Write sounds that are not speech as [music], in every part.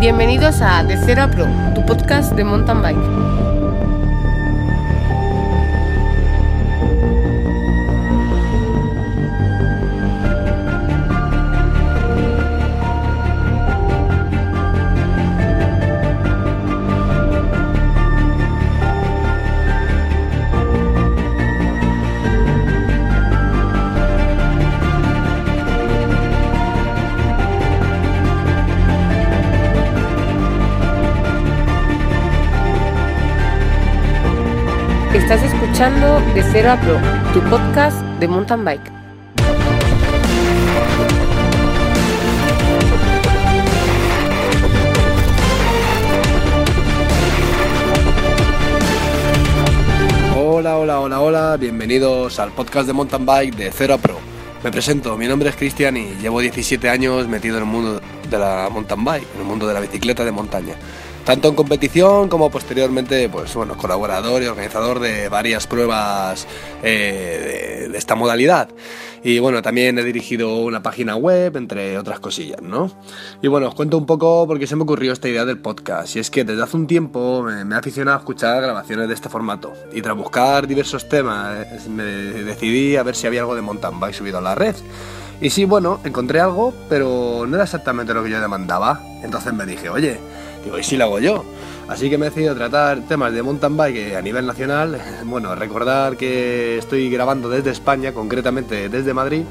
Bienvenidos a De Cero Pro, tu podcast de mountain bike. Escuchando De Cero a Pro, tu podcast de mountain bike. Hola, hola, hola, hola, bienvenidos al podcast de mountain bike de Cero a Pro. Me presento, mi nombre es Cristian y llevo 17 años metido en el mundo de la mountain bike, en el mundo de la bicicleta de montaña tanto en competición como posteriormente, pues bueno, colaborador y organizador de varias pruebas eh, de, esta modalidad. Y bueno, también he dirigido una página web, entre otras cosillas, ¿no? Y bueno, os cuento un poco porque se me ocurrió esta idea del podcast. Y es que desde hace un tiempo me, me he aficionado a escuchar grabaciones de este formato. Y tras buscar diversos temas, me decidí a ver si había algo de mountain bike subido a la red. Y sí, bueno, encontré algo, pero no era exactamente lo que yo demandaba. Entonces me dije, oye, Digo, ¿y si lo hago yo? Así que me he decidido tratar temas de mountain bike a nivel nacional. [laughs] Bueno, recordar que estoy grabando desde España, concretamente desde Madrid,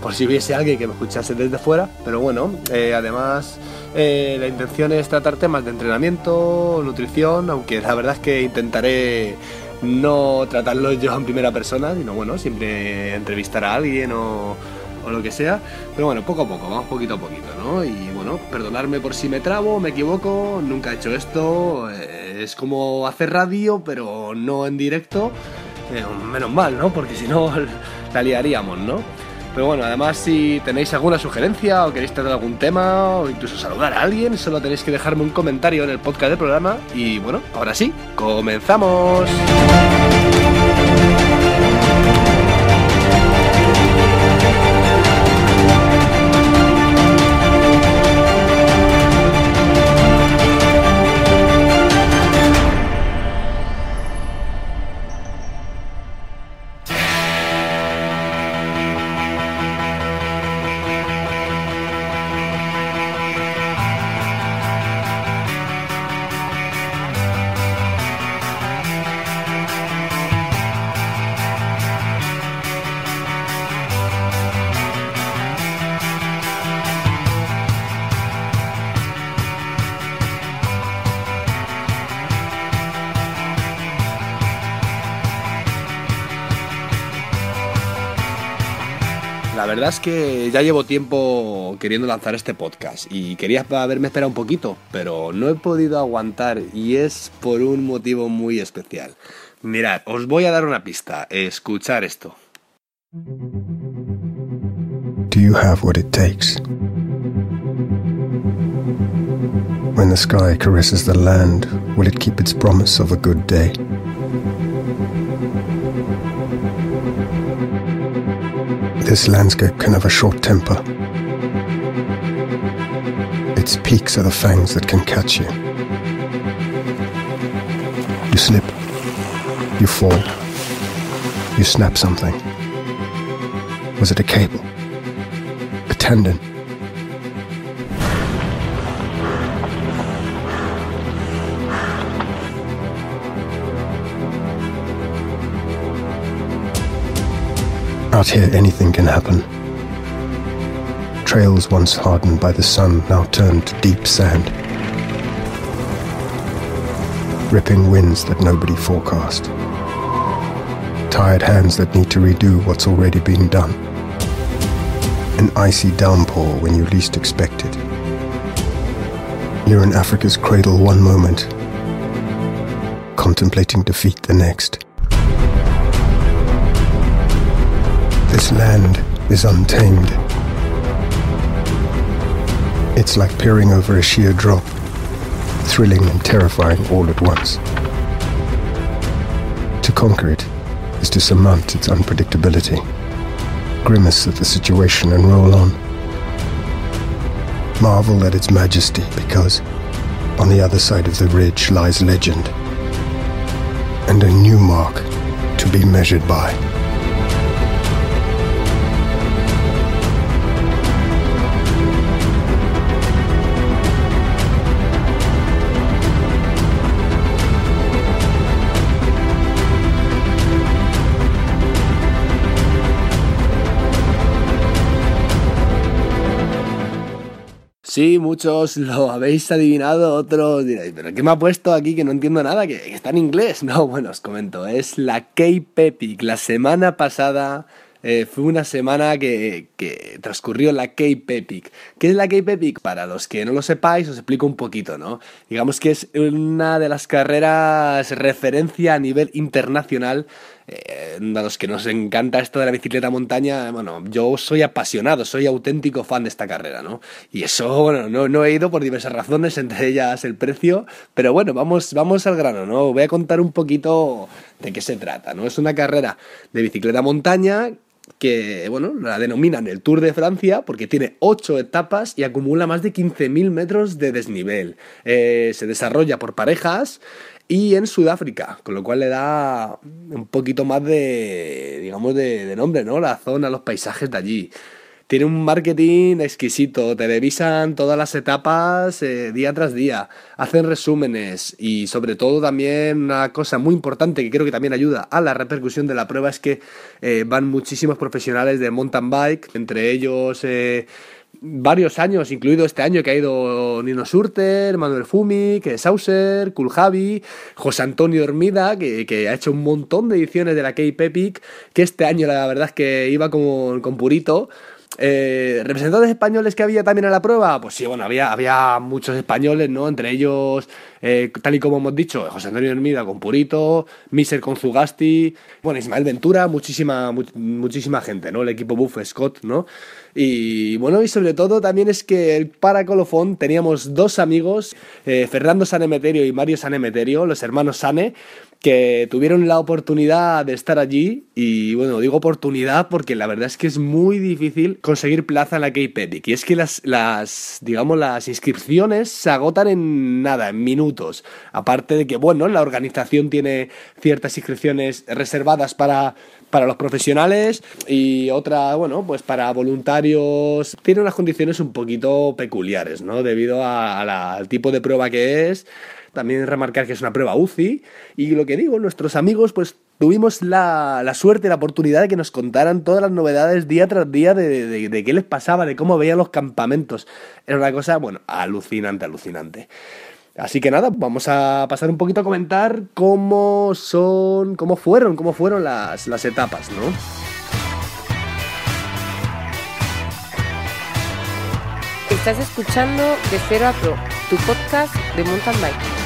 por si hubiese alguien que me escuchase desde fuera. Pero bueno, eh, además eh, la intención es tratar temas de entrenamiento, nutrición, aunque la verdad es que intentaré no tratarlos yo en primera persona, sino bueno, siempre entrevistar a alguien o o lo que sea. Pero bueno, poco a poco, vamos poquito a poquito, ¿no? Y bueno, perdonarme por si me trabo, me equivoco, nunca he hecho esto. Eh, es como hacer radio, pero no en directo. Eh, menos mal, ¿no? Porque si no, [laughs] la liaríamos, ¿no? Pero bueno, además si tenéis alguna sugerencia o queréis tratar algún tema o incluso saludar a alguien, solo tenéis que dejarme un comentario en el podcast del programa. Y bueno, ahora sí, comenzamos. Verdad es que ya llevo tiempo queriendo lanzar este podcast y quería haberme esperado un poquito, pero no he podido aguantar y es por un motivo muy especial. Mirad, os voy a dar una pista. Escuchar esto. Do you have what it takes? When the sky caresses the land, will it keep its promise of a good day? This landscape can have a short temper. Its peaks are the fangs that can catch you. You slip, you fall, you snap something. Was it a cable? A tendon? Out here, anything can happen. Trails once hardened by the sun now turn to deep sand. Ripping winds that nobody forecast. Tired hands that need to redo what's already been done. An icy downpour when you least expect it. You're in Africa's cradle one moment, contemplating defeat the next. This land is untamed. It's like peering over a sheer drop, thrilling and terrifying all at once. To conquer it is to surmount its unpredictability, grimace at the situation and roll on. Marvel at its majesty because On the other side of the ridge lies legend, and a new mark to be measured by. Sí, muchos lo [laughs] habéis adivinado, otros diréis, pero ¿qué me ha puesto aquí que no entiendo nada? Que, está en inglés. [laughs] No, bueno, os comento, es la K-Pepic. La semana pasada eh, fue una semana que, que transcurrió la Cape Epic. ¿Qué es la Cape Epic? Para los que no lo sepáis, os explico un poquito, ¿no? Digamos que es una de las carreras referencia a nivel internacional eh, a los que nos encanta esto de la bicicleta montaña, bueno, yo soy apasionado, soy auténtico fan de esta carrera, ¿no? Y eso, bueno, no, no he ido por diversas razones, entre ellas el precio, pero bueno, vamos, vamos al grano, ¿no? Voy a contar un poquito de qué se trata, ¿no? Es una carrera de bicicleta montaña que, bueno, la denominan el Tour de Francia porque tiene 8 etapas y acumula más de 15.000 metros de desnivel. Eh, se desarrolla por parejas y en Sudáfrica, con lo cual le da un poquito más de, digamos, de, de nombre, ¿no? La zona, los paisajes de allí. Tiene un marketing exquisito, televisan todas las etapas eh, día tras día, hacen resúmenes y sobre todo también una cosa muy importante que creo que también ayuda a la repercusión de la prueba es que eh, van muchísimos profesionales de mountain bike, entre ellos... Eh, varios años, incluido este año que ha ido Nino Surter, Manuel Fumi, que Sauser, Kuljavi, José Antonio Hermida, que, que, ha hecho un montón de ediciones de la Cape Epic, que este año la verdad es que iba con, con Purito. Eh, ¿Representantes españoles que había también en la prueba? Pues sí, bueno, había, había muchos españoles, ¿no? Entre ellos, eh, tal y como hemos dicho, José Antonio Hermida con Purito, Miser con Zugasti, bueno, Ismael Ventura, muchísima, muchísima gente, ¿no? El equipo Buff Scott, ¿no? Y bueno, y sobre todo también es que el para colofón teníamos dos amigos, eh, Fernando Sanemeterio y Mario Sanemeterio, los hermanos Sane, que tuvieron la oportunidad de estar allí y bueno, digo oportunidad porque la verdad es que es muy difícil conseguir plaza en la Cape Epic y es que las, digamos las inscripciones se agotan en nada, en minutos, aparte de que bueno, la organización tiene ciertas inscripciones reservadas para para los profesionales y otra, bueno, pues para voluntarios. Tiene unas condiciones un poquito peculiares, ¿no? Debido a la, al tipo de prueba que es. También remarcar que es una prueba UCI. Y lo que digo, nuestros amigos, pues tuvimos la, la suerte, la oportunidad de que nos contaran todas las novedades día tras día de, de, qué les pasaba, de cómo veían los campamentos. Era una cosa, bueno, alucinante, alucinante. Así que nada, vamos a pasar un poquito a comentar cómo son, cómo fueron, cómo fueron las, las etapas, ¿no? Estás escuchando De Cero a Pro, tu podcast de mountain bike.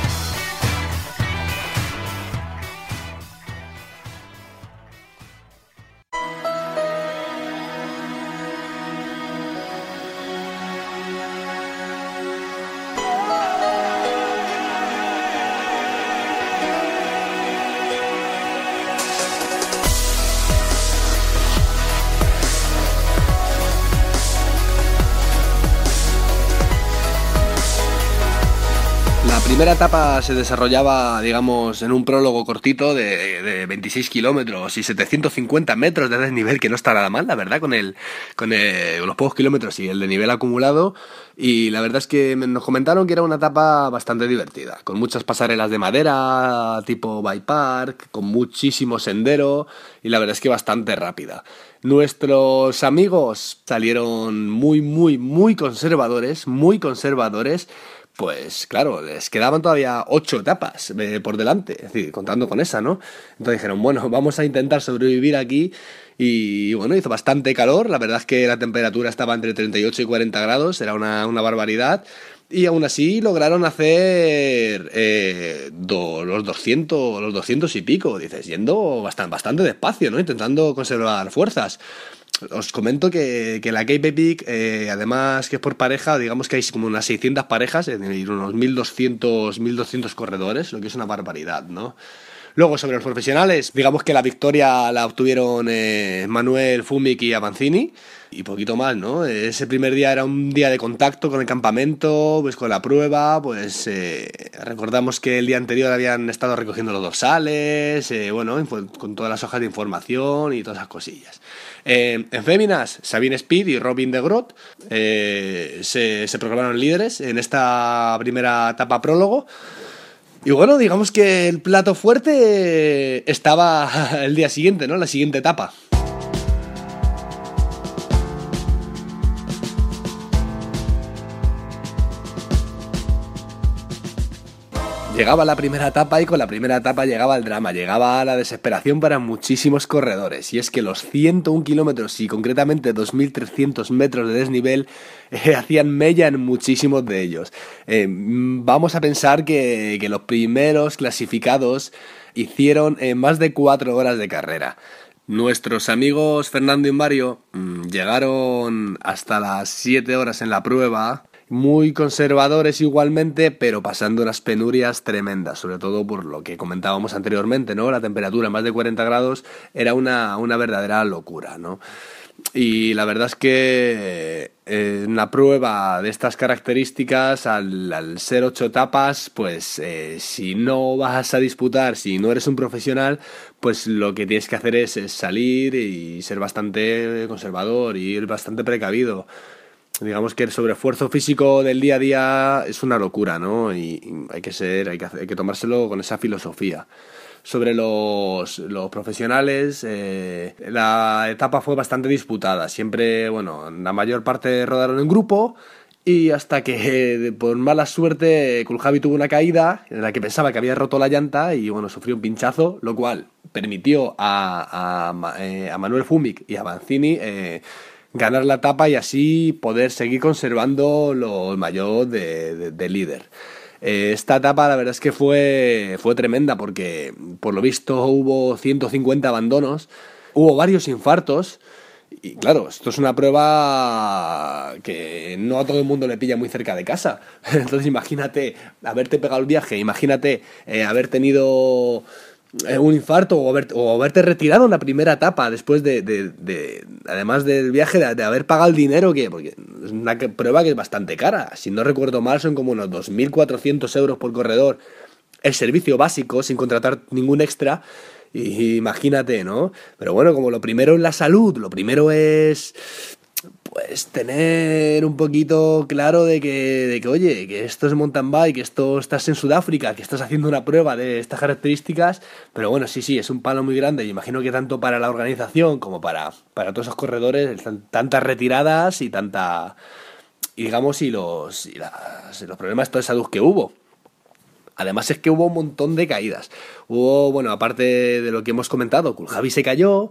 Primera etapa se desarrollaba, digamos, en un prólogo cortito de, de 26 kilómetros y 750 metros de desnivel, que no está nada mal, la verdad, con, el, con, los pocos kilómetros y el de nivel acumulado. Y la verdad es que nos comentaron que era una etapa bastante divertida, con muchas pasarelas de madera, tipo bike park, con muchísimo sendero y la verdad es que bastante rápida. Nuestros amigos salieron muy, muy, muy conservadores, muy conservadores pues claro, les quedaban todavía ocho etapas eh, por delante, es decir, contando con esa, ¿no? Entonces dijeron, bueno, [laughs] vamos a intentar sobrevivir aquí y bueno, hizo bastante calor, la verdad es que la temperatura estaba entre 38 y 40 grados, era una, una barbaridad. Y aún así lograron hacer eh, do, los 200, los 200 y pico, dices, yendo bastante, bastante despacio, ¿no? Intentando conservar fuerzas. Os comento que, que la Cape Epic, eh, además que es por pareja, digamos que hay como unas 600 parejas, es decir, unos 1200, 1200 corredores, lo que es una barbaridad, ¿no? Luego, sobre los profesionales, digamos que la victoria la obtuvieron eh, Manuel Fumic y Avanzini y poquito más, ¿no? Ese primer día era un día de contacto con el campamento, pues con la prueba, pues eh, recordamos que el día anterior habían estado recogiendo los dorsales, eh, bueno, con todas las hojas de información y todas esas cosillas. en féminas, Sabine Speed y Robin de Grot se, se proclamaron líderes en esta primera etapa prólogo. Y bueno, digamos que el plato fuerte estaba [laughs] el día siguiente, ¿no? La siguiente etapa. Llegaba la primera etapa y con la primera etapa llegaba el drama, llegaba la desesperación para muchísimos corredores. Y es que los 101 kilómetros y concretamente 2.300 metros de desnivel [laughs] eh, hacían mella en muchísimos de ellos. Eh, vamos a pensar que, los primeros clasificados hicieron eh, más de 4 horas de carrera. Nuestros amigos Fernando y Mario mm, llegaron hasta las 7 horas en la prueba muy conservadores igualmente, pero pasando unas penurias tremendas, sobre todo por lo que comentábamos anteriormente, ¿no? La temperatura más de 40 grados era una, verdadera locura, ¿no? Y la verdad es que eh, una prueba de estas características, al, ser ocho etapas, pues eh, si no vas a disputar, si no eres un profesional, pues lo que tienes que hacer es, es salir y ser bastante conservador y ir bastante precavido digamos que el sobreesfuerzo físico del día a día es una locura, ¿no? Y, hay que ser, hay que, hay que tomárselo con esa filosofía. Sobre los, los profesionales, eh, la etapa fue bastante disputada. Siempre, bueno, la mayor parte rodaron en grupo y hasta que, por mala suerte, Kuljavi tuvo una caída en la que pensaba que había roto la llanta y, bueno, sufrió un pinchazo, lo cual permitió a, a, eh, Manuel Fumic y a Banzini eh, ganar la etapa y así poder seguir conservando lo mayor de, líder. Eh, esta etapa la verdad es que fue, fue tremenda porque por lo visto hubo 150 abandonos, hubo varios infartos y claro, esto es una prueba que no a todo el mundo le pilla muy cerca de casa. [laughs] Entonces imagínate haberte pegado el viaje, imagínate eh, haber tenido eh, un infarto o, o, haberte retirado en la primera etapa después de, de, además del viaje, de, haber pagado el dinero, que porque es una prueba que es bastante cara. Si no recuerdo mal, son como unos 2.400 euros por corredor el servicio básico sin contratar ningún extra. Y imagínate, ¿no? Pero bueno, como lo primero es la salud, lo primero es pues tener un poquito claro de que, de que, oye, que esto es mountain bike, que esto estás en Sudáfrica, que estás haciendo una prueba de estas características, pero bueno, sí, sí, es un palo muy grande y imagino que tanto para la organización como para, para todos esos corredores, tantas retiradas y tanta, y digamos, y los, y los problemas de salud que hubo. Además es que hubo un montón de caídas. Hubo, bueno, aparte de lo que hemos comentado, Kuljavi se cayó,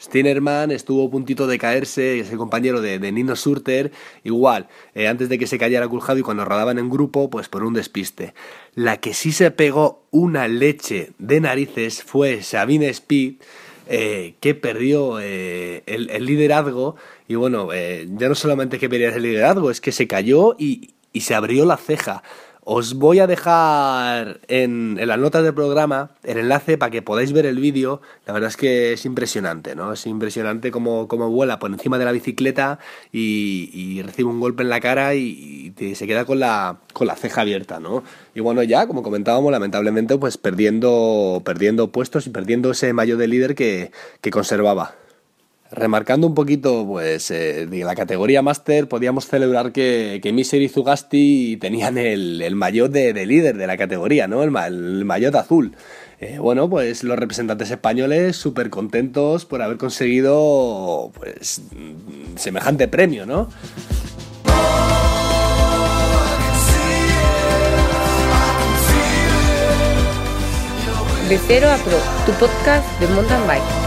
Stinerman estuvo a puntito de caerse, es el compañero de, Nino Surter, igual, eh, antes de que se cayera y cuando rodaban en grupo, pues por un despiste. La que sí se pegó una leche de narices fue Sabine Speed, eh, que perdió eh, el, liderazgo, y bueno, ya no solamente que perdió el liderazgo, es que se cayó y, y se abrió la ceja. Os voy a dejar en, en las notas del programa el enlace para que podáis ver el vídeo. La verdad es que es impresionante, ¿no? Es impresionante cómo, vuela por encima de la bicicleta y, recibe un golpe en la cara y, se queda con la, con la ceja abierta, ¿no? Y bueno, ya, como comentábamos, lamentablemente, pues perdiendo, perdiendo puestos y perdiendo ese mayo de líder que, que conservaba. Remarcando un poquito, pues, eh, de la categoría Master, podíamos celebrar que, que Miser y Zugasti tenían el, el maillot de, líder de la categoría, ¿no? El, el maillot azul. Eh, bueno, pues los representantes españoles súper contentos por haber conseguido, pues, semejante premio, ¿no? De cero a pro, tu podcast de mountain bike.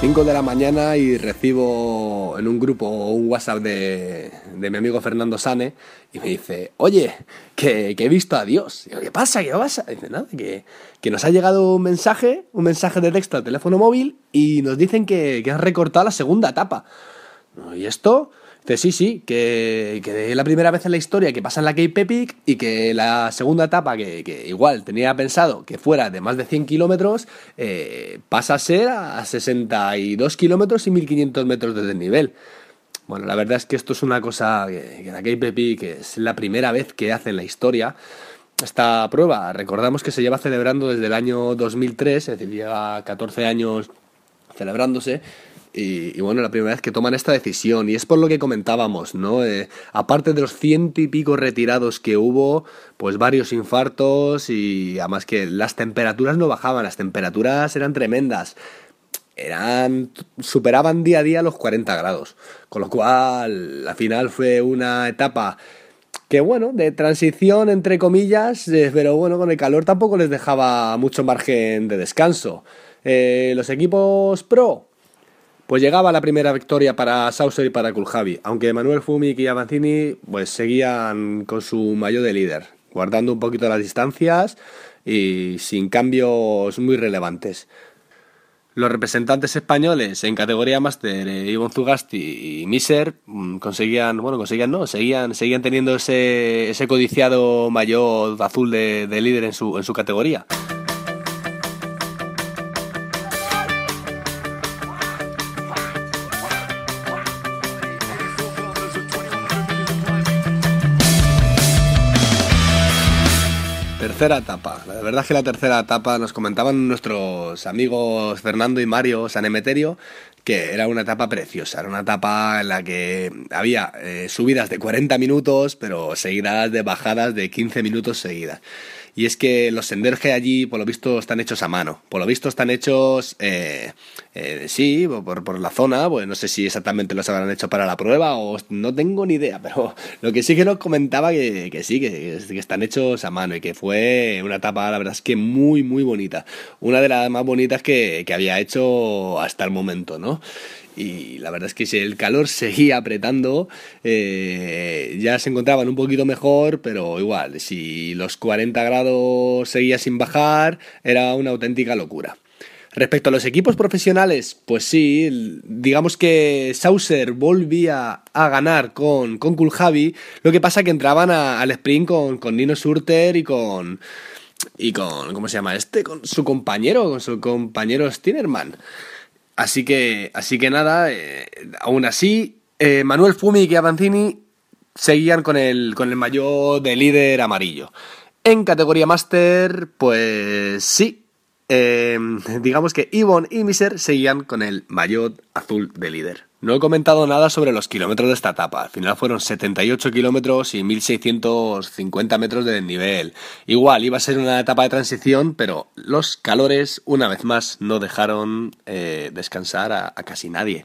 5 de la mañana y recibo en un grupo un WhatsApp de, de mi amigo Fernando Sane y me dice, oye, que, he visto a Dios. Y ¿qué pasa? ¿Qué pasa? Dice, nada, que, que, nos ha llegado un mensaje, un mensaje de texto al teléfono móvil y nos dicen que, que has recortado la segunda etapa. ¿Y esto? Sí, sí, que, que, la primera vez en la historia que pasa en la Cape Epic y que la segunda etapa, que, igual tenía pensado que fuera de más de 100 kilómetros, eh, pasa a ser a 62 kilómetros y 1500 metros desde el nivel. Bueno, la verdad es que esto es una cosa que, la Cape Epic es la primera vez que hace en la historia. Esta prueba, recordamos que se lleva celebrando desde el año 2003, es decir, lleva 14 años celebrándose y, bueno, la primera vez que toman esta decisión, y es por lo que comentábamos, ¿no? Eh, aparte de los ciento y pico retirados que hubo, pues varios infartos y además que las temperaturas no bajaban, las temperaturas eran tremendas. Eran, superaban día a día los 40 grados. Con lo cual, la final fue una etapa que bueno, de transición entre comillas, eh, pero bueno, con el calor tampoco les dejaba mucho margen de descanso. Eh, los equipos pro, pues llegaba la primera victoria para Saucer y para Kuljavi, aunque Manuel Fumik y Avancini pues seguían con su mayo de líder, guardando un poquito las distancias y sin cambios muy relevantes. Los representantes españoles en categoría máster, eh, Ivon Zugasti y Miser, mm, conseguían, bueno, conseguían no, seguían, seguían teniendo ese, ese codiciado mayor azul de, de líder en su, en su categoría. Tercera etapa. La verdad es que la tercera etapa nos comentaban nuestros amigos Fernando y Mario Sanemeterio que era una etapa preciosa, era una etapa en la que había eh, subidas de 40 minutos, pero seguidas de bajadas de 15 minutos seguidas. Y es que los senderos allí, por lo visto, están hechos a mano. Por lo visto, están hechos, eh, eh, sí, por, por, la zona. Pues no sé si exactamente los habrán hecho para la prueba o no tengo ni idea. [laughs] Pero lo que sí que nos comentaba que, que sí, que, que, están hechos a mano y que fue una etapa, la verdad es que muy, muy bonita. Una de las más bonitas que, que había hecho hasta el momento, ¿no? Y la verdad es que el calor seguía apretando, eh, ya se encontraban un poquito mejor, pero igual, si los 40 grados seguía sin bajar, era una auténtica locura. Respecto a los equipos profesionales, pues sí, digamos que Saucer volvía a ganar con, con Kuljavi, lo que pasa que entraban al sprint con, con Nino Surter y con, y con, ¿cómo se llama este? Con su compañero, con su compañero Stinerman. Así que, así que nada, eh, aún así, eh, Manuel Fumi y Avancini seguían con el, con el mayor de líder amarillo. En categoría Master, pues sí, eh, digamos que Ivon y Miser seguían con el maillot azul de líder. No he comentado nada sobre los kilómetros de esta etapa. Al final fueron 78 kilómetros y 1650 metros de desnivel. Igual iba a ser una etapa de transición, pero los calores, una vez más, no dejaron eh, descansar a casi nadie.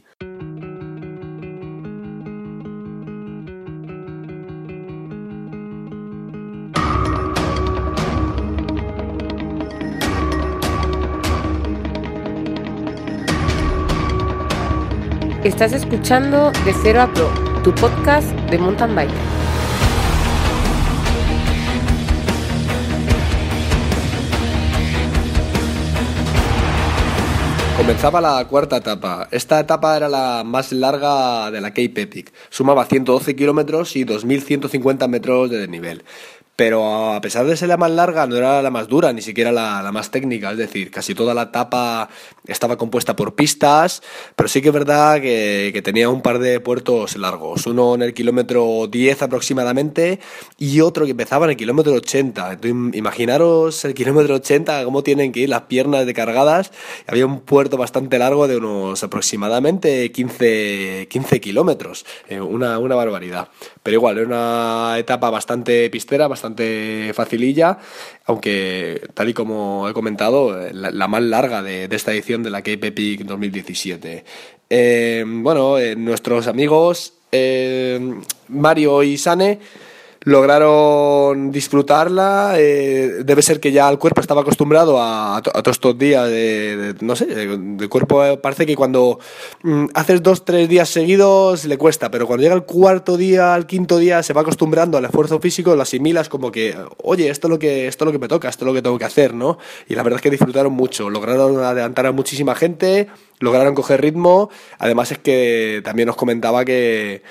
Estás escuchando De Cero a Pro, tu podcast de mountain bike. Comenzaba la cuarta etapa. Esta etapa era la más larga de la Cape Epic. Sumaba 112 kilómetros y 2.150 metros de desnivel pero a pesar de ser la más larga, no era la más dura, ni siquiera la, más técnica, es decir, casi toda la etapa estaba compuesta por pistas, pero sí que es verdad que, tenía un par de puertos largos, uno en el kilómetro 10 aproximadamente y otro que empezaba en el kilómetro 80. imaginaros el kilómetro 80, cómo tienen que ir las piernas de cargadas, había un puerto bastante largo de unos aproximadamente 15, 15 kilómetros, eh, una, una barbaridad, pero igual, era una etapa bastante pistera, bastante facililla, aunque tal y como he comentado, la, más larga de, esta edición de la Cape Epic 2017. Eh, bueno, eh, nuestros amigos eh, Mario y Sane lograron disfrutarla. Eh, debe ser que ya el cuerpo estaba acostumbrado a, todos estos días de, no sé, el cuerpo eh, parece que cuando mm, haces dos, tres días seguidos le cuesta, pero cuando llega el cuarto día, al quinto día, se va acostumbrando al esfuerzo físico, lo asimilas como que, oye, esto es lo que, esto es lo que me toca, esto es lo que tengo que hacer, ¿no? Y la verdad es que disfrutaron mucho, lograron adelantar a muchísima gente, lograron coger ritmo, además es que también os comentaba que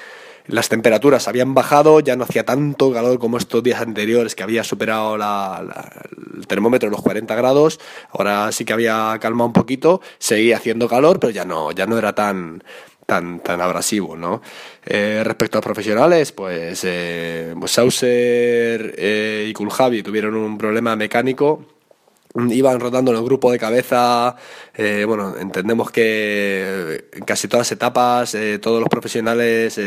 las temperaturas habían bajado, ya no hacía tanto calor como estos días anteriores que había superado el termómetro los 40 grados, ahora sí que había calmado un poquito, seguía haciendo calor, pero ya no, ya no era tan, tan, tan abrasivo, ¿no? Eh, respecto a profesionales, pues, eh, pues Sauser eh, y Kuljavi tuvieron un problema mecánico iban rodando en el grupo de cabeza. Eh, bueno, entendemos que en casi todas las etapas todos los profesionales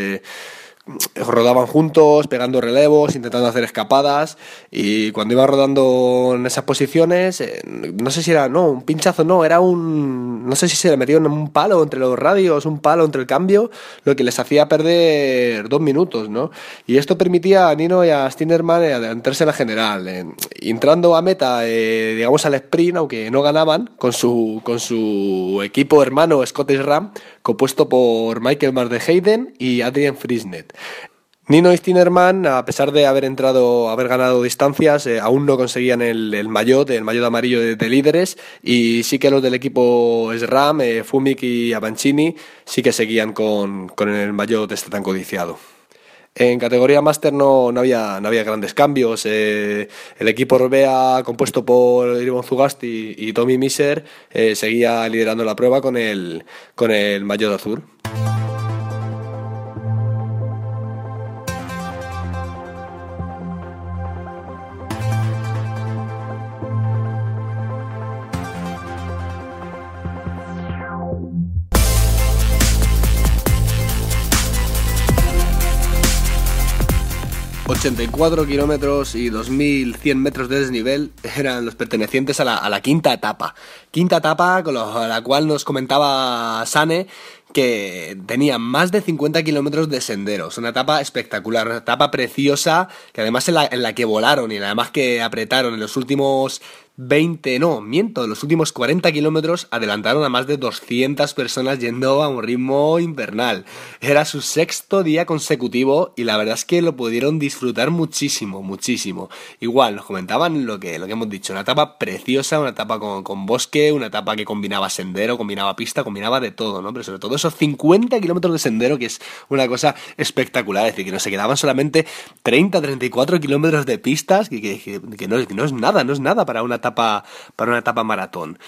rodaban juntos, pegando relevos, intentando hacer escapadas y cuando iba rodando en esas posiciones, eh, no sé si era, no, un pinchazo, no, era un, no sé si se le metieron un palo entre los radios, un palo entre el cambio, lo que les hacía perder dos minutos, ¿no? Y esto permitía a Nino y a Stinnerman adelantarse en la general, entrando a meta, eh, digamos al sprint, aunque no ganaban, con su, con su equipo hermano Scottish Ram, compuesto por Michael Mar de Hayden y Adrian Frisnet. Nino y Stinnerman, a pesar de haber entrado, haber ganado distancias, eh, aún no conseguían el, el maillot, el maillot amarillo de, líderes, y sí que los del equipo SRAM, eh, Fumik y Avancini, sí que seguían con, con el maillot este tan codiciado. En categoría máster no, había, no había grandes cambios. Eh, el equipo Orbea, compuesto por Irvon Zugasti y, Tommy Miser, seguía liderando la prueba con el, con el maillot azul. 84 kilómetros y 2.100 metros de desnivel eran los pertenecientes a la, quinta etapa. Quinta etapa con la cual nos comentaba Sane que tenía más de 50 kilómetros de senderos. Una etapa espectacular, una etapa preciosa, que además en la, en la que volaron y además que apretaron en los últimos 20, no, miento, los últimos 40 kilómetros adelantaron a más de 200 personas yendo a un ritmo invernal. Era su sexto día consecutivo y la verdad es que lo pudieron disfrutar muchísimo, muchísimo. Igual, nos comentaban lo que, lo que hemos dicho, una etapa preciosa, una etapa con, con bosque, una etapa que combinaba sendero, combinaba pista, combinaba de todo, ¿no? Pero sobre todo esos 50 kilómetros de sendero, que es una cosa espectacular, es decir, que no se quedaban solamente 30, 34 kilómetros de pistas, que, que, no, que no es nada, no es nada para una etapa, para una etapa maratón.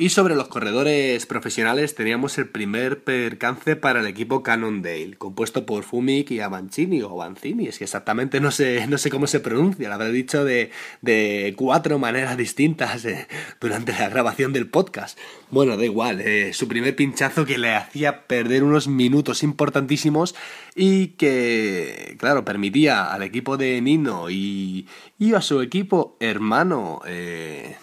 Y sobre los corredores profesionales teníamos el primer percance para el equipo Cannondale, compuesto por Fumik y Avancini o Avancini, es que exactamente no sé, no sé cómo se pronuncia, lo habré dicho de, de cuatro maneras distintas eh, durante la grabación del podcast. Bueno, da igual, eh, su primer pinchazo que le hacía perder unos minutos importantísimos y que, claro, permitía al equipo de Nino y, y a su equipo hermano eh,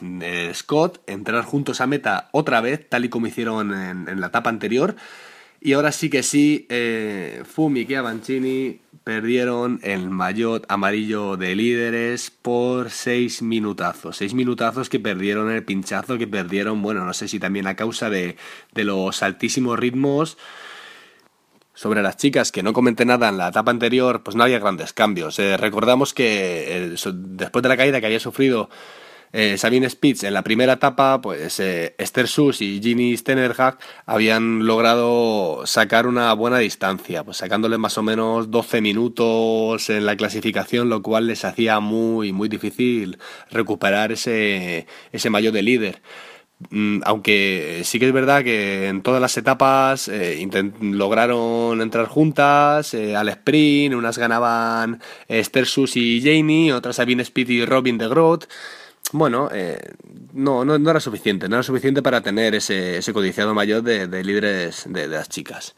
Scott entrar juntos a meta otra vez, tal y como hicieron en, la etapa anterior. Y ahora sí que sí, eh, Fumi y Avancini perdieron el maillot amarillo de líderes por seis minutazos. Seis minutazos que perdieron el pinchazo, que perdieron, bueno, no sé si también a causa de, los altísimos ritmos. Sobre las chicas, que no comenté nada en la etapa anterior, pues no había grandes cambios. Eh, recordamos que después de la caída que había sufrido eh, Sabine Spitz en la primera etapa, pues eh, Esther Sus y Ginny Stenerhag habían logrado sacar una buena distancia, pues sacándole más o menos 12 minutos en la clasificación, lo cual les hacía muy, muy difícil recuperar ese, ese mayo de líder. Mm, aunque sí que es verdad que en todas las etapas eh, lograron entrar juntas al sprint, unas ganaban Esther Sus y Janie, otras Sabine Speed y Robin de Groot bueno, eh, no, no, era suficiente, no era suficiente para tener ese, ese codiciado mayor de, de líderes de, las chicas.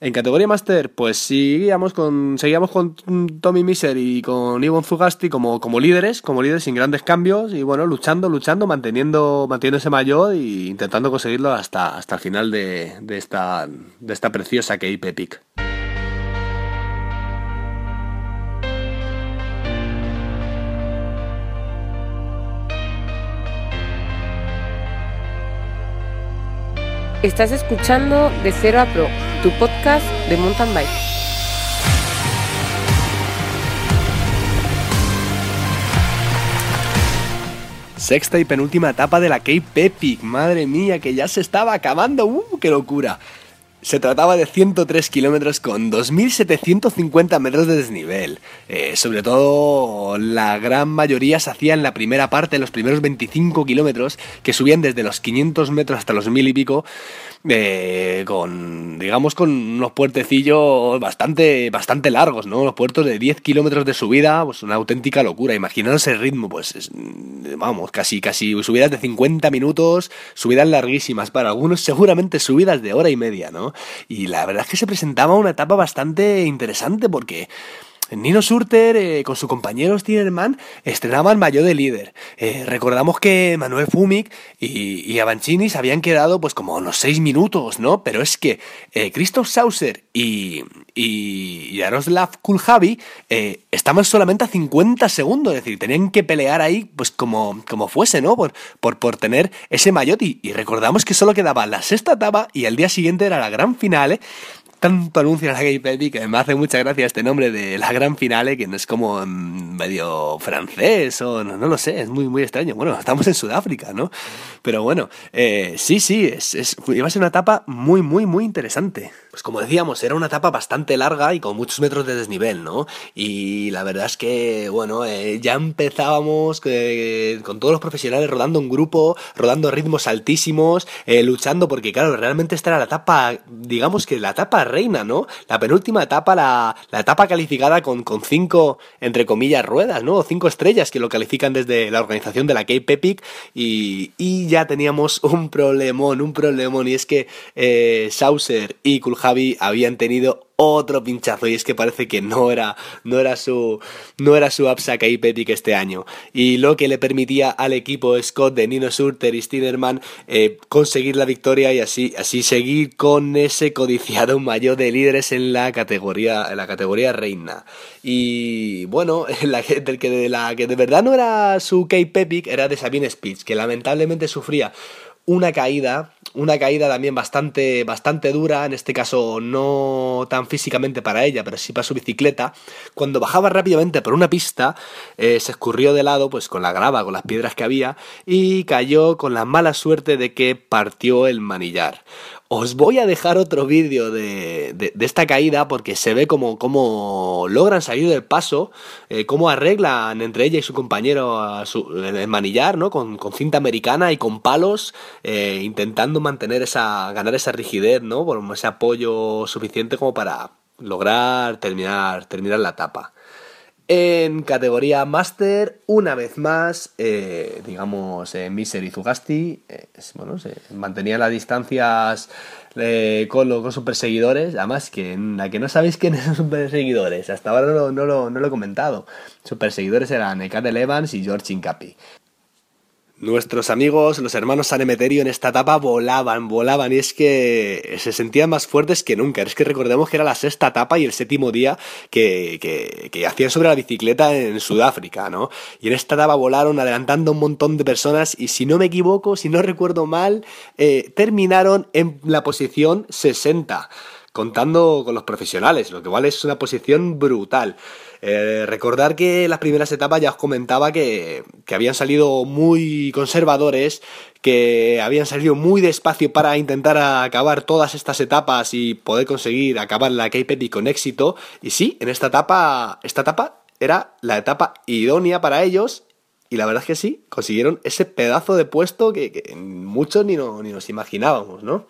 En categoría Master, pues seguíamos con, seguíamos con Tommy Miser y con Ivon Zugasti como, como líderes, como líderes sin grandes cambios y bueno, luchando, luchando, manteniendo, manteniendo ese mayor e intentando conseguirlo hasta, hasta el final de, de, esta, de esta preciosa Cape Epic. Estás escuchando De Cero a Pro, tu podcast de mountain bike. Sexta y penúltima etapa de la Cape Epic. Madre mía, que ya se estaba acabando. ¡Uh, qué locura! Se trataba de 103 kilómetros con 2.750 metros de desnivel. Eh, sobre todo, la gran mayoría se hacía en la primera parte, los primeros 25 kilómetros, que subían desde los 500 metros hasta los 1000 y pico, eh, con, digamos, con unos puertecillos bastante, bastante largos, ¿no? Los puertos de 10 kilómetros de subida, pues una auténtica locura. Imaginaros el ritmo, pues, vamos, casi, casi subidas de 50 minutos, subidas larguísimas, para algunos seguramente subidas de hora y media, ¿no? Y la verdad es que se presentaba una etapa bastante interesante porque... Nino Surter eh, con su compañero Stinerman estrenaban mayo de líder. Eh, recordamos que Manuel Fumic y, Avancini se habían quedado pues como unos seis minutos, ¿no? Pero es que eh, Christoph Sauser y, y Jaroslav Kuljavi estaban solamente a 50 segundos, es decir, tenían que pelear ahí pues como, como fuese, ¿no? Por, por, por tener ese maillot y, recordamos que solo quedaba la sexta etapa y el día siguiente era la gran final tanto anuncio en la Gay Baby que me hace mucha gracia este nombre de la gran finale, que no es como medio francés o no, no lo sé, es muy, muy extraño. Bueno, estamos en Sudáfrica, ¿no? Pero bueno, eh, sí, sí, es, es, iba a ser una etapa muy, muy, muy interesante. Pues como decíamos, era una etapa bastante larga y con muchos metros de desnivel, ¿no? Y la verdad es que, bueno, eh, ya empezábamos eh, con todos los profesionales rodando un grupo, rodando ritmos altísimos, eh, luchando, porque claro, realmente esta era la etapa, digamos que la etapa reina, ¿no? La penúltima etapa, la, la etapa calificada con, con cinco, entre comillas, ruedas, ¿no? Cinco estrellas que lo califican desde la organización de la Cape Epic y, y ya teníamos un problemón, un problemón, y es que Saucer y Kuljavi habían tenido otro pinchazo y es que parece que no era no era su no era su este año. Y lo que le permitía al equipo Scott de Nino Surter y Stinerman eh, conseguir la victoria y así así seguir con ese codiciado mayor de líderes en la categoría en la categoría reina. Y bueno [laughs] la que, de la que de verdad no era su Cape Epic era de Sabine Spitz que lamentablemente sufría una caída, una caída también bastante, bastante dura, en este caso no tan físicamente para ella, pero sí para su bicicleta. Cuando bajaba rápidamente por una pista, eh, se escurrió de lado, pues con la grava, con las piedras que había, y cayó con la mala suerte de que partió el manillar. Os voy a dejar otro vídeo de, de, esta caída porque se ve como, como logran salir del paso, eh, cómo arreglan entre ella y su compañero a el manillar, ¿no? Con, con, cinta americana y con palos, eh, intentando mantener esa, ganar esa rigidez, ¿no? Por ese apoyo suficiente como para lograr terminar, terminar la etapa. En categoría Master, una vez más, eh, digamos, eh, y Zugasti, eh, se mantenían las distancias eh, con, sus perseguidores. Además, que la que no sabéis quiénes son sus perseguidores, hasta ahora no lo, he comentado. Sus perseguidores eran Ekatel Evans y George Incapi. Nuestros amigos, los hermanos San Emeterio en esta etapa volaban, volaban y es que se sentían más fuertes que nunca. Es que recordemos que era la sexta etapa y el séptimo día que, que, hacían sobre la bicicleta en Sudáfrica, ¿no? Y en esta etapa volaron adelantando un montón de personas y si no me equivoco, si no recuerdo mal, eh, terminaron en la posición 60 contando con los profesionales, lo que vale es una posición brutal. Eh, recordar que las primeras etapas ya os comentaba que, que, habían salido muy conservadores, que habían salido muy despacio para intentar acabar todas estas etapas y poder conseguir acabar la Cape con éxito. Y sí, en esta etapa, esta etapa era la etapa idónea para ellos. Y la verdad es que sí, consiguieron ese pedazo de puesto que, que muchos ni, no, ni nos imaginábamos, ¿no?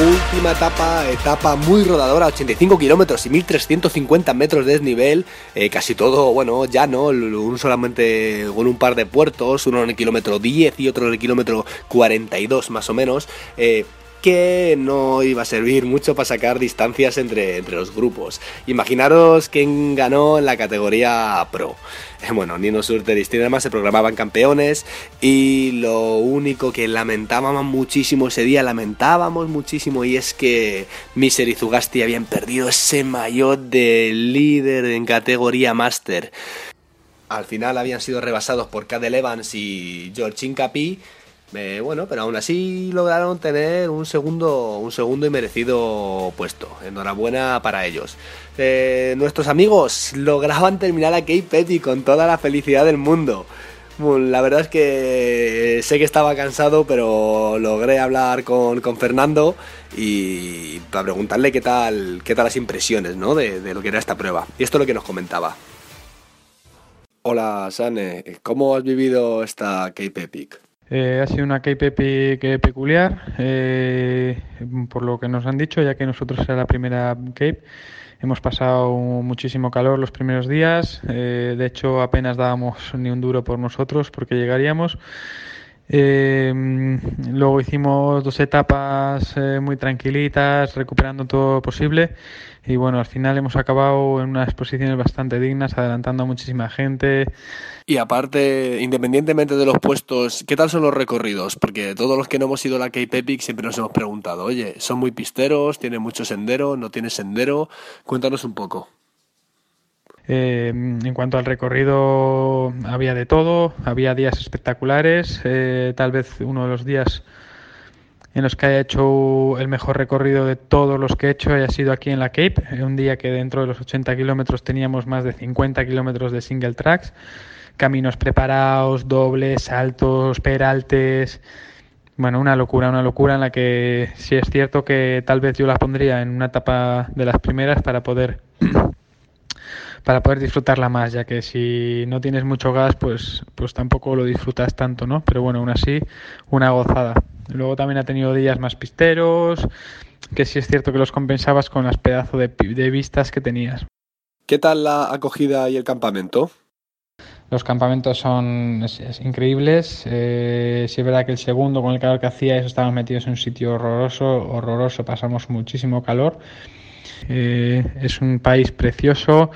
Última etapa, etapa muy rodadora, 85 kilómetros y 1350 metros de desnivel, eh, casi todo, bueno, llano, un solamente con un par de puertos, uno en el kilómetro 10 y otro en el kilómetro 42 más o menos. Eh, que no iba a servir mucho para sacar distancias entre, entre los grupos. Imaginaros quién ganó en la categoría Pro. Bueno, Nino Surter y Stinerman se programaban campeones y lo único que lamentábamos muchísimo ese día, lamentábamos muchísimo y es que Miser y Zugasti habían perdido ese maillot de líder en categoría Master. Al final habían sido rebasados por Cadel Evans y George Incapi eh, bueno, pero aún así lograron tener un segundo, un segundo y merecido puesto. Enhorabuena para ellos. Eh, nuestros amigos lograban terminar a Cape Petty con toda la felicidad del mundo. la verdad es que sé que estaba cansado, pero logré hablar con, Fernando y para preguntarle qué tal, qué tal las impresiones ¿no? de, de lo que era esta prueba. Y esto es lo que nos comentaba. Hola, Sane. ¿Cómo has vivido esta Cape Epic? Eh, ha sido una Cape peculiar, eh, por lo que nos han dicho, ya que nosotros era la primera Cape. Hemos pasado muchísimo calor los primeros días, eh, de hecho apenas dábamos ni un duro por nosotros porque llegaríamos. Luego hicimos dos etapas muy tranquilitas, recuperando todo lo posible y bueno, al final hemos acabado en unas posiciones bastante dignas, adelantando a muchísima gente. Y aparte, independientemente de los puestos, ¿qué tal son los recorridos? Porque todos los que no hemos ido a la Cape Epic siempre nos hemos preguntado, oye, ¿son muy pisteros? ¿Tiene mucho sendero? ¿No tiene sendero? Cuéntanos un poco. Eh, en cuanto al recorrido, había de todo, había días espectaculares, eh, tal vez uno de los días en los que haya hecho el mejor recorrido de todos los que he hecho haya sido aquí en la Cape, un día que dentro de los 80 kilómetros teníamos más de 50 kilómetros de single tracks, caminos preparados, dobles, saltos, peraltes, bueno, una locura, una locura en la que sí es cierto que tal vez yo la pondría en una etapa de las primeras para poder [clears throat] para poder disfrutarla más, ya que si no tienes mucho gas, pues pues tampoco lo disfrutas tanto, ¿no? Pero bueno, aún así una gozada. Luego también ha tenido días más pisteros, que sí es cierto que los compensabas con las pedazos de, vistas que tenías. ¿Qué tal la acogida y el campamento? Los campamentos son increíbles. Eh, sí es verdad que el segundo, con el calor que hacía, eso estábamos metidos en un sitio horroroso, horroroso, pasamos muchísimo calor. Eh, es un país precioso.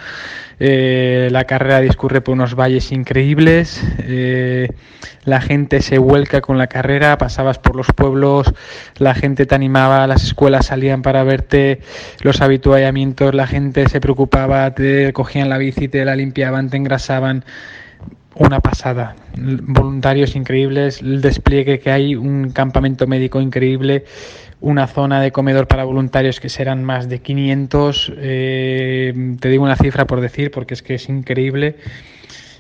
Eh, la carrera discurre por unos valles increíbles. Eh, la gente se vuelca con la carrera. Pasabas por los pueblos, la gente te animaba, las escuelas salían para verte, los habituallamientos, la gente se preocupaba, te cogían la bici, te la limpiaban, te engrasaban una pasada. Voluntarios increíbles, el despliegue que hay, un campamento médico increíble, una zona de comedor para voluntarios que serán más de 500. Eh, te digo una cifra por decir, porque es que es increíble.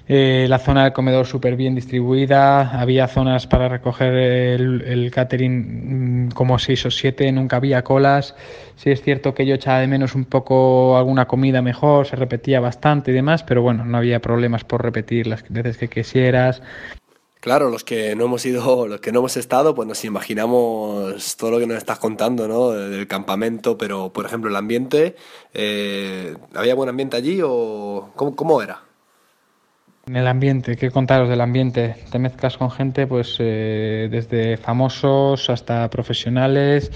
Eh, la zona del comedor súper bien distribuida, había zonas para recoger el, catering mm, como seis o siete, nunca había colas. Sí es cierto que yo echaba de menos un poco alguna comida mejor, se repetía bastante y demás, pero bueno, no había problemas por repetir las veces que quisieras. Claro, los que no hemos ido, [laughs] los que no hemos estado, pues nos imaginamos todo lo que nos estás contando, ¿no? Del campamento, pero por ejemplo el ambiente, eh, ¿había buen ambiente allí o cómo era? En el ambiente, ¿qué contaros del ambiente? Te mezclas con gente, pues eh, desde famosos hasta profesionales,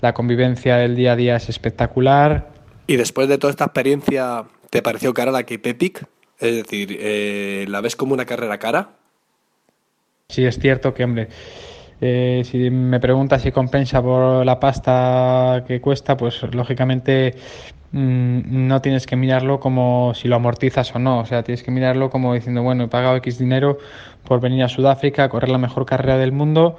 la convivencia del día a día es espectacular. ¿Y después de toda esta experiencia, te pareció cara la Cape Epic? Es decir, eh, ¿la ves como una carrera cara? Sí, es cierto que, hombre, eh, si me preguntas si compensa por la pasta que cuesta, pues lógicamente Mm, no tienes que mirarlo como si lo amortizas o no, o sea, tienes que mirarlo como diciendo, bueno, he pagado X dinero por venir a Sudáfrica a correr la mejor carrera del mundo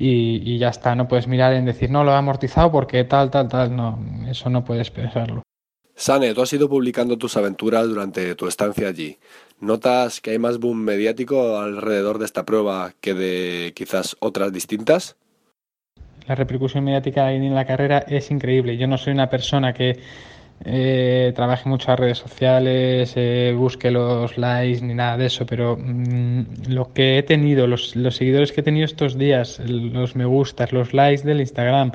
y, ya está, no puedes mirar en decir, no, lo he amortizado porque tal, tal, tal, no, eso no puedes pensarlo. Sane, tú has ido publicando tus aventuras durante tu estancia allí. ¿Notas que hay más boom mediático alrededor de esta prueba que de quizás otras distintas? La repercusión mediática en la carrera es increíble. Yo no soy una persona que eh, trabaje mucho las redes sociales, eh, busque los likes ni nada de eso, pero mm, lo que he tenido, los, los, seguidores que he tenido estos días, los me gustas, los likes del Instagram,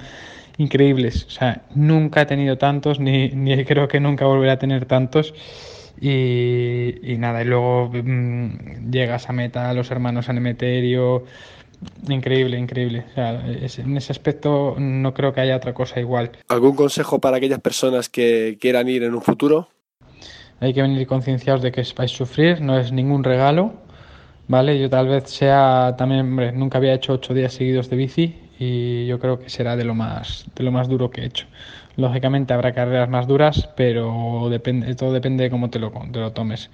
increíbles. O sea, nunca he tenido tantos, ni, ni creo que nunca volveré a tener tantos. Y, y nada, y luego mm, llegas a meta, los hermanos Anemeterio, increíble, increíble. O sea, en ese aspecto no creo que haya otra cosa igual. ¿Algún consejo para aquellas personas que quieran ir en un futuro? Hay que venir concienciados de que vais a sufrir, no es ningún regalo, ¿vale? Yo tal vez sea también, hombre, nunca había hecho ocho días seguidos de bici y yo creo que será de lo más, de lo más duro que he hecho. Lógicamente habrá carreras más duras, pero depende, todo depende de cómo te lo, te lo tomes.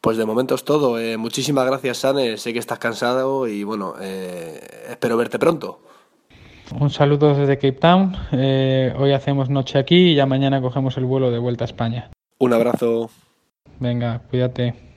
Pues de momento es todo. Eh, muchísimas gracias, Sane. Sé que estás cansado y bueno, eh, espero verte pronto. Un saludo desde Cape Town. Eh, hoy hacemos noche aquí y ya mañana cogemos el vuelo de vuelta a España. Un abrazo. Venga, cuídate.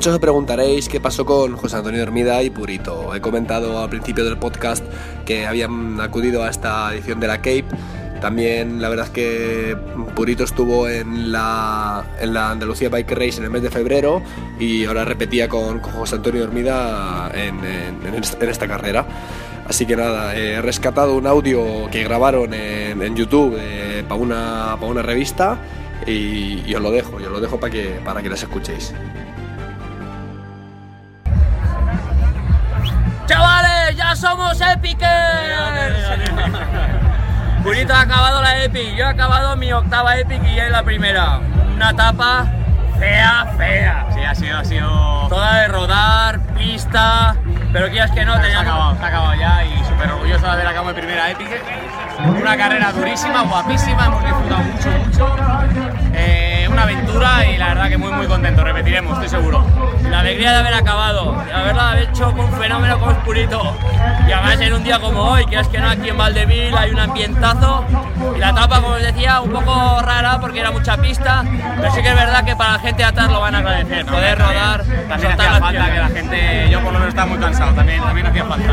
Muchos os preguntaréis qué pasó con José Antonio Hermida y Purito. He comentado al principio del podcast que habían acudido a esta edición de la Cape. También la verdad es que Purito estuvo en la, en la Andalucía Bike Race en el mes de febrero y ahora repetía con, José Antonio Hermida en, esta carrera. Así que nada, he rescatado un audio que grabaron en, YouTube eh, para una, una revista y, os lo dejo, yo lo dejo para que, para que las escuchéis. ¡Ya somos épicos! Purito ha acabado la Epic, yo he acabado mi octava Epic y es la primera. Una etapa fea, fea. Sí, ha sido, ha sido. Toda de rodar, pista, pero quieras que no, tenía. Se ha acabado, se ha acabado ya y súper orgulloso de haber acabado mi primera Epic. Una carrera durísima, guapísima, hemos disfrutado mucho, mucho. Eh, una aventura y la verdad que muy, muy contento. Repetiremos, estoy seguro. La alegría de haber acabado, de haberla hecho con un fenómeno como Purito. Y además en un día como hoy, que es que no aquí en Valdeville hay un ambientazo. Y la etapa, como os decía, un poco rara porque era mucha pista, pero sí que es verdad que para la gente de atrás lo van a agradecer. Poder rodar, también hacía falta que la gente, yo por lo menos estaba muy cansado, también, también hacía falta.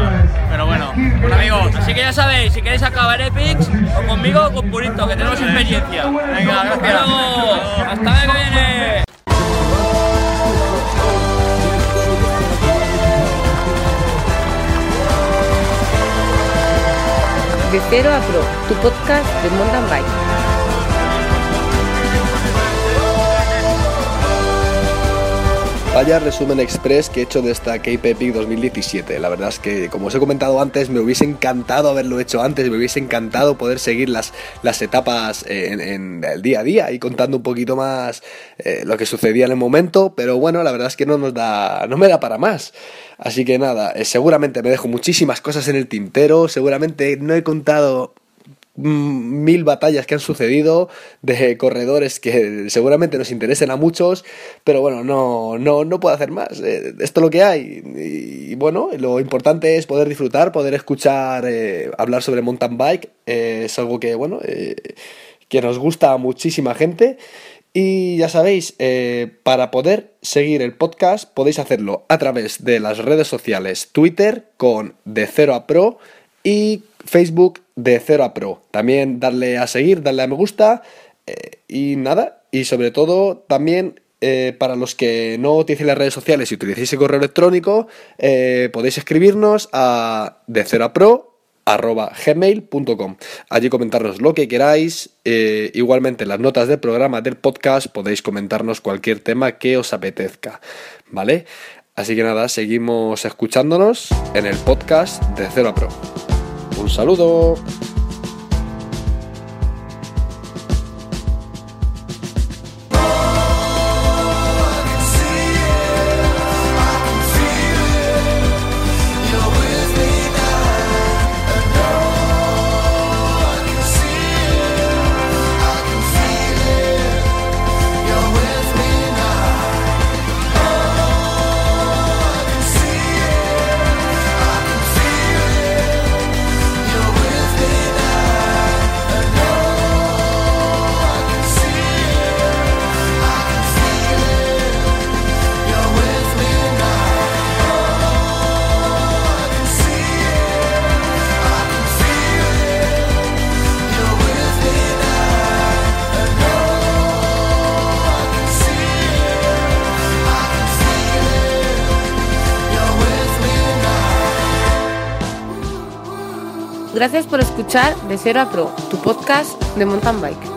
Pero bueno, bueno amigos. Así que ya sabéis, si queréis acabar Epics, o conmigo o con Purito, que tenemos experiencia. Venga, gracias. Hasta el que viene. De Cero a Pro, tu podcast de mountain bike. Vaya resumen express que he hecho de esta Cape Epic 2017. La verdad es que, como os he comentado antes, me hubiese encantado haberlo hecho antes, me hubiese encantado poder seguir las, las etapas en, el día a día y contando un poquito más eh, lo que sucedía en el momento, pero bueno, la verdad es que no nos da, no me da para más. Así que nada, eh, seguramente me dejo muchísimas cosas en el tintero, seguramente no he contado mil batallas que han sucedido de corredores que seguramente nos interesen a muchos, pero bueno, no, no, no puedo hacer más. Eh, esto es lo que hay. Y, bueno, lo importante es poder disfrutar, poder escuchar eh, hablar sobre mountain bike. Eh, es algo que, bueno, que nos gusta a muchísima gente. Y ya sabéis, para poder seguir el podcast podéis hacerlo a través de las redes sociales Twitter con de 0 a pro y Facebook de 0 a Pro. También darle a seguir, darle a me gusta eh, y nada. Y sobre todo también eh, para los que no utilicen las redes sociales y utilicéis el correo electrónico, eh, podéis escribirnos a de 0 a Pro allí comentarnos lo que queráis igualmente en las notas del programa del podcast podéis comentarnos cualquier tema que os apetezca vale así que nada seguimos escuchándonos en el podcast de 0 a Pro un saludo. Gracias por escuchar De Cero a Pro, tu podcast de mountain bike.